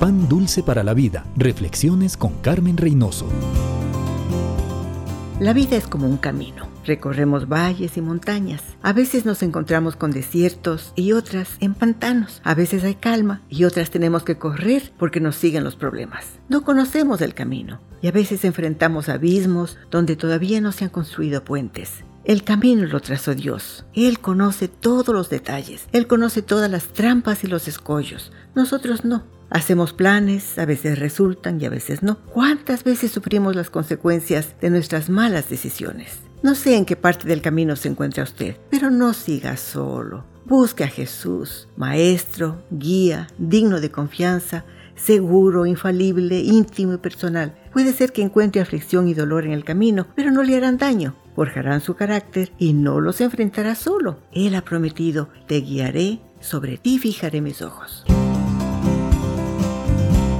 Pan dulce para la vida. Reflexiones con Carmen Reynoso. La vida es como un camino. Recorremos valles y montañas. A veces nos encontramos con desiertos y otras en pantanos. A veces hay calma y otras tenemos que correr porque nos siguen los problemas. No conocemos el camino y a veces enfrentamos abismos donde todavía no se han construido puentes. El camino lo trazó Dios. Él conoce todos los detalles. Él conoce todas las trampas y los escollos. Nosotros no. Hacemos planes, a veces resultan y a veces no. ¿Cuántas veces sufrimos las consecuencias de nuestras malas decisiones? No sé en qué parte del camino se encuentra usted, pero no siga solo. Busque a Jesús, maestro, guía, digno de confianza, seguro, infalible, íntimo y personal. Puede ser que encuentre aflicción y dolor en el camino, pero no le harán daño forjarán su carácter y no los enfrentará solo. Él ha prometido, te guiaré, sobre ti fijaré mis ojos.